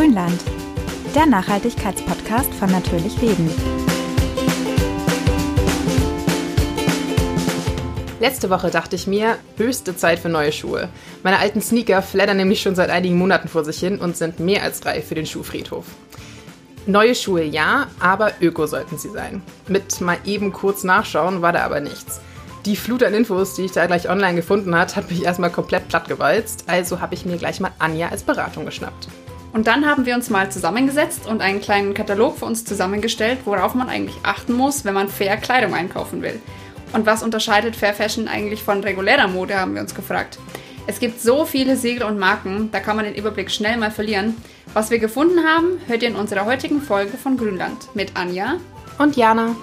Grünland, der Nachhaltigkeitspodcast von Natürlich Leben. Letzte Woche dachte ich mir, höchste Zeit für neue Schuhe. Meine alten Sneaker flattern nämlich schon seit einigen Monaten vor sich hin und sind mehr als reif für den Schuhfriedhof. Neue Schuhe ja, aber öko sollten sie sein. Mit mal eben kurz nachschauen war da aber nichts. Die Flut an Infos, die ich da gleich online gefunden hat, hat mich erstmal komplett plattgewalzt. Also habe ich mir gleich mal Anja als Beratung geschnappt. Und dann haben wir uns mal zusammengesetzt und einen kleinen Katalog für uns zusammengestellt, worauf man eigentlich achten muss, wenn man fair Kleidung einkaufen will. Und was unterscheidet Fair Fashion eigentlich von regulärer Mode, haben wir uns gefragt. Es gibt so viele Siegel und Marken, da kann man den Überblick schnell mal verlieren. Was wir gefunden haben, hört ihr in unserer heutigen Folge von Grünland mit Anja und Jana.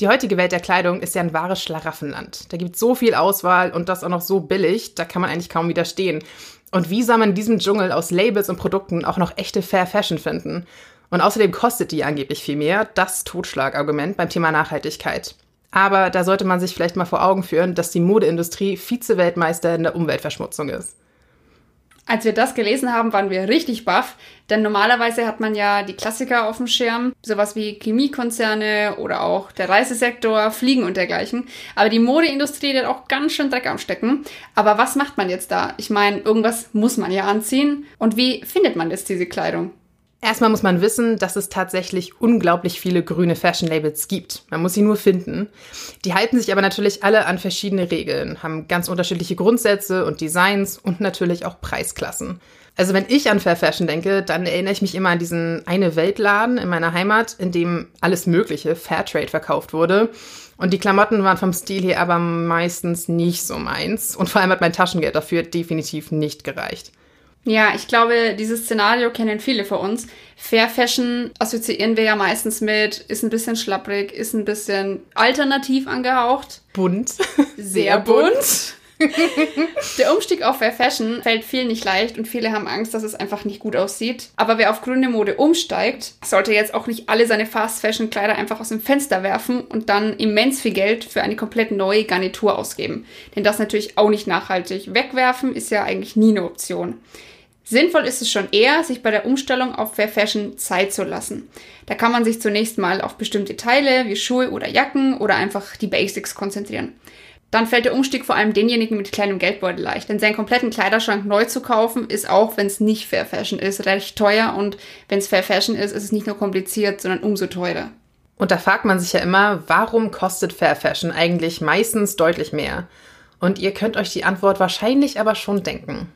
Die heutige Welt der Kleidung ist ja ein wahres Schlaraffenland. Da gibt es so viel Auswahl und das auch noch so billig, da kann man eigentlich kaum widerstehen. Und wie soll man in diesem Dschungel aus Labels und Produkten auch noch echte Fair Fashion finden? Und außerdem kostet die angeblich viel mehr, das Totschlagargument beim Thema Nachhaltigkeit. Aber da sollte man sich vielleicht mal vor Augen führen, dass die Modeindustrie Vize-Weltmeister in der Umweltverschmutzung ist. Als wir das gelesen haben, waren wir richtig baff, denn normalerweise hat man ja die Klassiker auf dem Schirm, sowas wie Chemiekonzerne oder auch der Reisesektor, Fliegen und dergleichen. Aber die Modeindustrie hat auch ganz schön Dreck am Stecken. Aber was macht man jetzt da? Ich meine, irgendwas muss man ja anziehen. Und wie findet man jetzt diese Kleidung? Erstmal muss man wissen, dass es tatsächlich unglaublich viele grüne Fashion Labels gibt. Man muss sie nur finden. Die halten sich aber natürlich alle an verschiedene Regeln, haben ganz unterschiedliche Grundsätze und Designs und natürlich auch Preisklassen. Also wenn ich an Fair Fashion denke, dann erinnere ich mich immer an diesen eine Weltladen in meiner Heimat, in dem alles Mögliche Fairtrade verkauft wurde. Und die Klamotten waren vom Stil her aber meistens nicht so meins. Und vor allem hat mein Taschengeld dafür definitiv nicht gereicht. Ja, ich glaube, dieses Szenario kennen viele von uns. Fair Fashion assoziieren wir ja meistens mit, ist ein bisschen schlapprig, ist ein bisschen alternativ angehaucht. Bunt. Sehr bunt. Der Umstieg auf Fair Fashion fällt vielen nicht leicht und viele haben Angst, dass es einfach nicht gut aussieht. Aber wer auf grüne Mode umsteigt, sollte jetzt auch nicht alle seine Fast Fashion Kleider einfach aus dem Fenster werfen und dann immens viel Geld für eine komplett neue Garnitur ausgeben. Denn das natürlich auch nicht nachhaltig. Wegwerfen ist ja eigentlich nie eine Option. Sinnvoll ist es schon eher, sich bei der Umstellung auf Fair Fashion Zeit zu lassen. Da kann man sich zunächst mal auf bestimmte Teile wie Schuhe oder Jacken oder einfach die Basics konzentrieren. Dann fällt der Umstieg vor allem denjenigen mit kleinem Geldbeutel leicht, denn seinen kompletten Kleiderschrank neu zu kaufen ist auch, wenn es nicht Fair Fashion ist, recht teuer und wenn es Fair Fashion ist, ist es nicht nur kompliziert, sondern umso teurer. Und da fragt man sich ja immer, warum kostet Fair Fashion eigentlich meistens deutlich mehr? Und ihr könnt euch die Antwort wahrscheinlich aber schon denken.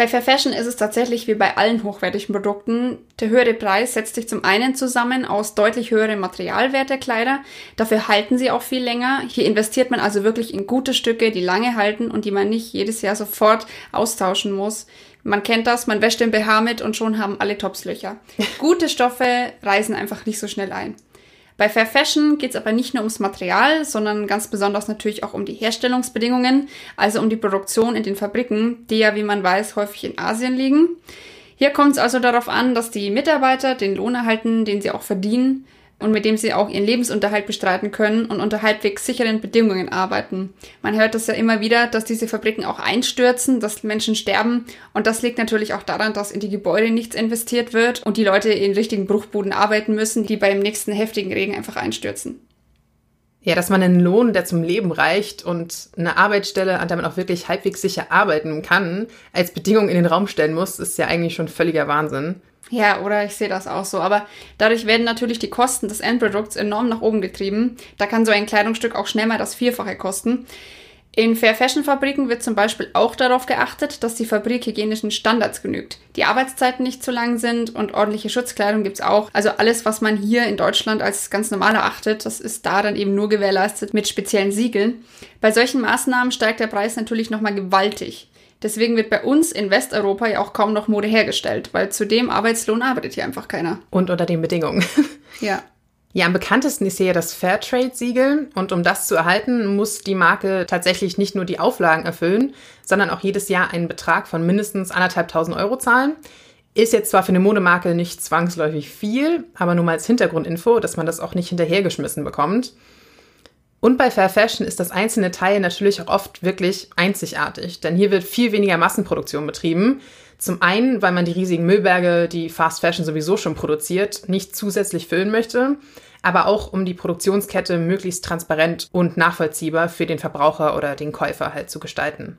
Bei Fair Fashion ist es tatsächlich wie bei allen hochwertigen Produkten. Der höhere Preis setzt sich zum einen zusammen aus deutlich höherem Materialwert der Kleider. Dafür halten sie auch viel länger. Hier investiert man also wirklich in gute Stücke, die lange halten und die man nicht jedes Jahr sofort austauschen muss. Man kennt das, man wäscht den BH mit und schon haben alle Topslöcher. Gute Stoffe reißen einfach nicht so schnell ein. Bei Fair Fashion geht es aber nicht nur ums Material, sondern ganz besonders natürlich auch um die Herstellungsbedingungen, also um die Produktion in den Fabriken, die ja, wie man weiß, häufig in Asien liegen. Hier kommt es also darauf an, dass die Mitarbeiter den Lohn erhalten, den sie auch verdienen, und mit dem sie auch ihren Lebensunterhalt bestreiten können und unter halbwegs sicheren Bedingungen arbeiten. Man hört das ja immer wieder, dass diese Fabriken auch einstürzen, dass Menschen sterben und das liegt natürlich auch daran, dass in die Gebäude nichts investiert wird und die Leute in richtigen Bruchbuden arbeiten müssen, die beim nächsten heftigen Regen einfach einstürzen. Ja, dass man einen Lohn, der zum Leben reicht und eine Arbeitsstelle, an der man auch wirklich halbwegs sicher arbeiten kann, als Bedingung in den Raum stellen muss, ist ja eigentlich schon völliger Wahnsinn. Ja, oder ich sehe das auch so. Aber dadurch werden natürlich die Kosten des Endprodukts enorm nach oben getrieben. Da kann so ein Kleidungsstück auch schnell mal das Vierfache kosten. In Fair Fashion Fabriken wird zum Beispiel auch darauf geachtet, dass die Fabrik hygienischen Standards genügt. Die Arbeitszeiten nicht zu lang sind und ordentliche Schutzkleidung gibt's auch. Also alles, was man hier in Deutschland als ganz normal erachtet, das ist da dann eben nur gewährleistet mit speziellen Siegeln. Bei solchen Maßnahmen steigt der Preis natürlich nochmal gewaltig. Deswegen wird bei uns in Westeuropa ja auch kaum noch Mode hergestellt, weil zu dem Arbeitslohn arbeitet hier einfach keiner. Und unter den Bedingungen. Ja. Ja, am bekanntesten ist hier das Fairtrade-Siegel und um das zu erhalten, muss die Marke tatsächlich nicht nur die Auflagen erfüllen, sondern auch jedes Jahr einen Betrag von mindestens anderthalbtausend Euro zahlen. Ist jetzt zwar für eine Modemarke nicht zwangsläufig viel, aber nur mal als Hintergrundinfo, dass man das auch nicht hinterhergeschmissen bekommt. Und bei Fair Fashion ist das einzelne Teil natürlich auch oft wirklich einzigartig, denn hier wird viel weniger Massenproduktion betrieben. Zum einen, weil man die riesigen Müllberge, die Fast Fashion sowieso schon produziert, nicht zusätzlich füllen möchte, aber auch um die Produktionskette möglichst transparent und nachvollziehbar für den Verbraucher oder den Käufer halt zu gestalten.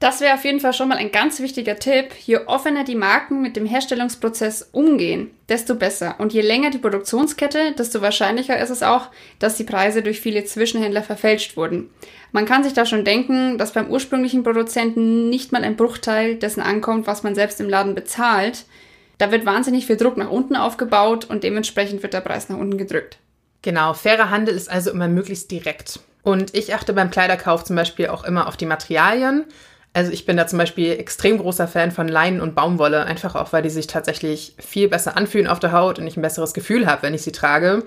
Das wäre auf jeden Fall schon mal ein ganz wichtiger Tipp. Je offener die Marken mit dem Herstellungsprozess umgehen, desto besser. Und je länger die Produktionskette, desto wahrscheinlicher ist es auch, dass die Preise durch viele Zwischenhändler verfälscht wurden. Man kann sich da schon denken, dass beim ursprünglichen Produzenten nicht mal ein Bruchteil dessen ankommt, was man selbst im Laden bezahlt. Da wird wahnsinnig viel Druck nach unten aufgebaut und dementsprechend wird der Preis nach unten gedrückt. Genau, fairer Handel ist also immer möglichst direkt. Und ich achte beim Kleiderkauf zum Beispiel auch immer auf die Materialien. Also ich bin da zum Beispiel extrem großer Fan von Leinen und Baumwolle, einfach auch, weil die sich tatsächlich viel besser anfühlen auf der Haut und ich ein besseres Gefühl habe, wenn ich sie trage.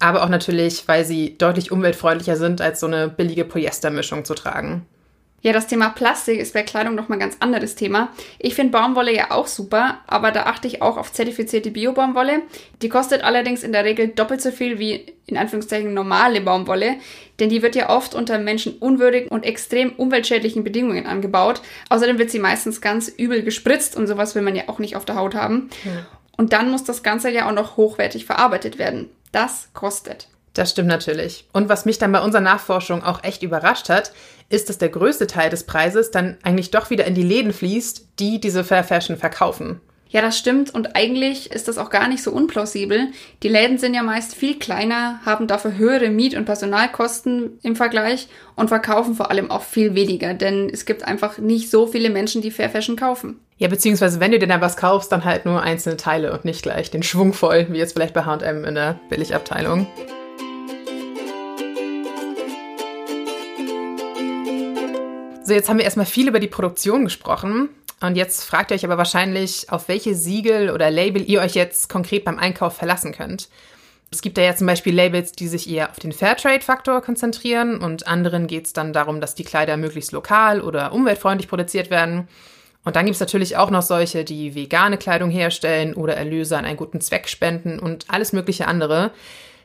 Aber auch natürlich, weil sie deutlich umweltfreundlicher sind, als so eine billige Polyestermischung zu tragen. Ja, das Thema Plastik ist bei Kleidung nochmal ein ganz anderes Thema. Ich finde Baumwolle ja auch super, aber da achte ich auch auf zertifizierte Bio-Baumwolle. Die kostet allerdings in der Regel doppelt so viel wie in Anführungszeichen normale Baumwolle, denn die wird ja oft unter menschenunwürdigen und extrem umweltschädlichen Bedingungen angebaut. Außerdem wird sie meistens ganz übel gespritzt und sowas will man ja auch nicht auf der Haut haben. Ja. Und dann muss das Ganze ja auch noch hochwertig verarbeitet werden. Das kostet. Das stimmt natürlich. Und was mich dann bei unserer Nachforschung auch echt überrascht hat, ist, dass der größte Teil des Preises dann eigentlich doch wieder in die Läden fließt, die diese Fair Fashion verkaufen. Ja, das stimmt und eigentlich ist das auch gar nicht so unplausibel. Die Läden sind ja meist viel kleiner, haben dafür höhere Miet- und Personalkosten im Vergleich und verkaufen vor allem auch viel weniger, denn es gibt einfach nicht so viele Menschen, die Fair Fashion kaufen. Ja, beziehungsweise wenn du dir dann was kaufst, dann halt nur einzelne Teile und nicht gleich den Schwung voll, wie jetzt vielleicht bei H&M in der Billigabteilung. So, jetzt haben wir erstmal viel über die Produktion gesprochen. Und jetzt fragt ihr euch aber wahrscheinlich, auf welche Siegel oder Label ihr euch jetzt konkret beim Einkauf verlassen könnt. Es gibt da ja zum Beispiel Labels, die sich eher auf den Fairtrade-Faktor konzentrieren und anderen geht es dann darum, dass die Kleider möglichst lokal oder umweltfreundlich produziert werden. Und dann gibt es natürlich auch noch solche, die vegane Kleidung herstellen oder Erlöse an einen guten Zweck spenden und alles mögliche andere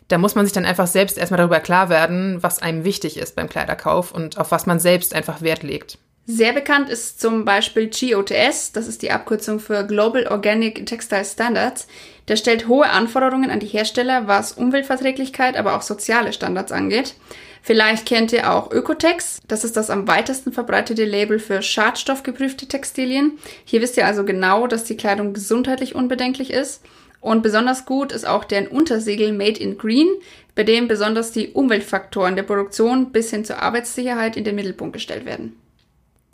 da muss man sich dann einfach selbst erstmal darüber klar werden, was einem wichtig ist beim Kleiderkauf und auf was man selbst einfach Wert legt. Sehr bekannt ist zum Beispiel GOTS, das ist die Abkürzung für Global Organic Textile Standards. Der stellt hohe Anforderungen an die Hersteller, was Umweltverträglichkeit, aber auch soziale Standards angeht. Vielleicht kennt ihr auch Ökotex. Das ist das am weitesten verbreitete Label für schadstoffgeprüfte Textilien. Hier wisst ihr also genau, dass die Kleidung gesundheitlich unbedenklich ist. Und besonders gut ist auch deren Untersiegel Made in Green, bei dem besonders die Umweltfaktoren der Produktion bis hin zur Arbeitssicherheit in den Mittelpunkt gestellt werden.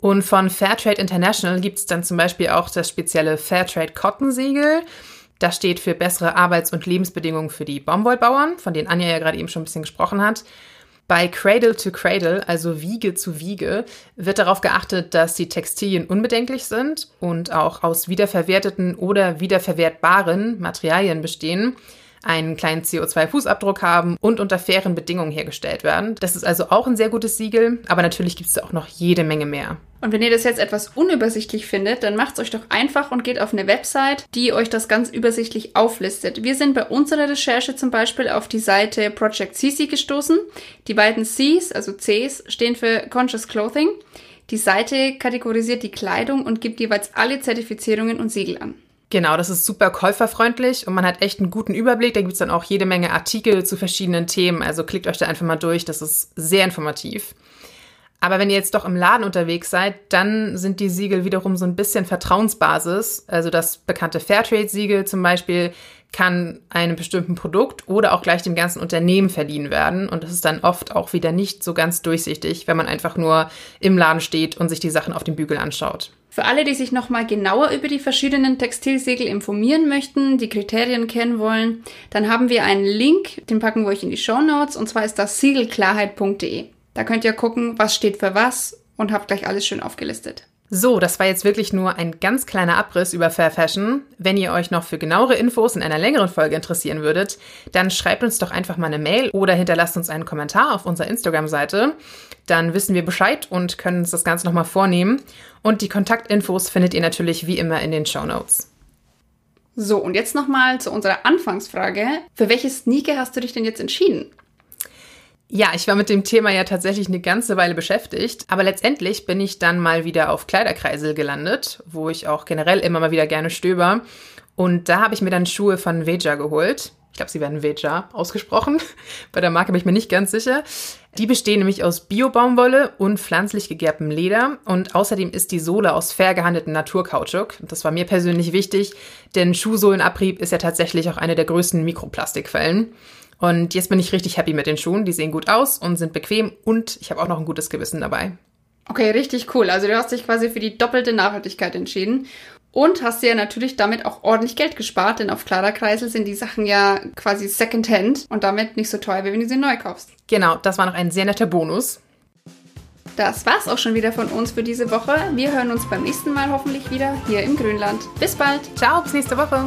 Und von Fairtrade International gibt es dann zum Beispiel auch das spezielle Fairtrade Cotton Siegel. Das steht für bessere Arbeits- und Lebensbedingungen für die Baumwollbauern, von denen Anja ja gerade eben schon ein bisschen gesprochen hat. Bei Cradle to Cradle, also Wiege zu Wiege, wird darauf geachtet, dass die Textilien unbedenklich sind und auch aus wiederverwerteten oder wiederverwertbaren Materialien bestehen einen kleinen CO2-Fußabdruck haben und unter fairen Bedingungen hergestellt werden. Das ist also auch ein sehr gutes Siegel, aber natürlich gibt es da auch noch jede Menge mehr. Und wenn ihr das jetzt etwas unübersichtlich findet, dann macht es euch doch einfach und geht auf eine Website, die euch das ganz übersichtlich auflistet. Wir sind bei unserer Recherche zum Beispiel auf die Seite Project CC gestoßen. Die beiden Cs, also Cs, stehen für Conscious Clothing. Die Seite kategorisiert die Kleidung und gibt jeweils alle Zertifizierungen und Siegel an. Genau, das ist super käuferfreundlich und man hat echt einen guten Überblick. Da gibt es dann auch jede Menge Artikel zu verschiedenen Themen. Also klickt euch da einfach mal durch. Das ist sehr informativ. Aber wenn ihr jetzt doch im Laden unterwegs seid, dann sind die Siegel wiederum so ein bisschen Vertrauensbasis. Also das bekannte Fairtrade-Siegel zum Beispiel kann einem bestimmten Produkt oder auch gleich dem ganzen Unternehmen verliehen werden. Und das ist dann oft auch wieder nicht so ganz durchsichtig, wenn man einfach nur im Laden steht und sich die Sachen auf dem Bügel anschaut. Für alle, die sich nochmal genauer über die verschiedenen Textilsegel informieren möchten, die Kriterien kennen wollen, dann haben wir einen Link, den packen wir euch in die Show Notes, und zwar ist das siegelklarheit.de. Da könnt ihr gucken, was steht für was und habt gleich alles schön aufgelistet. So, das war jetzt wirklich nur ein ganz kleiner Abriss über Fair Fashion. Wenn ihr euch noch für genauere Infos in einer längeren Folge interessieren würdet, dann schreibt uns doch einfach mal eine Mail oder hinterlasst uns einen Kommentar auf unserer Instagram-Seite. Dann wissen wir Bescheid und können uns das Ganze nochmal vornehmen. Und die Kontaktinfos findet ihr natürlich wie immer in den Show Notes. So, und jetzt nochmal zu unserer Anfangsfrage. Für welche Sneaker hast du dich denn jetzt entschieden? Ja, ich war mit dem Thema ja tatsächlich eine ganze Weile beschäftigt, aber letztendlich bin ich dann mal wieder auf Kleiderkreisel gelandet, wo ich auch generell immer mal wieder gerne stöber. Und da habe ich mir dann Schuhe von Veja geholt. Ich glaube, sie werden Veja ausgesprochen. Bei der Marke bin ich mir nicht ganz sicher. Die bestehen nämlich aus Bio-Baumwolle und pflanzlich gegerbtem Leder und außerdem ist die Sohle aus fair gehandeltem Naturkautschuk. Das war mir persönlich wichtig, denn Schuhsohlenabrieb ist ja tatsächlich auch eine der größten Mikroplastikquellen. Und jetzt bin ich richtig happy mit den Schuhen. Die sehen gut aus und sind bequem und ich habe auch noch ein gutes Gewissen dabei. Okay, richtig cool. Also du hast dich quasi für die doppelte Nachhaltigkeit entschieden. Und hast dir natürlich damit auch ordentlich Geld gespart, denn auf Kleiderkreisel sind die Sachen ja quasi Secondhand und damit nicht so teuer, wie wenn du sie neu kaufst. Genau, das war noch ein sehr netter Bonus. Das war's auch schon wieder von uns für diese Woche. Wir hören uns beim nächsten Mal hoffentlich wieder hier im Grünland. Bis bald. Ciao, bis nächste Woche.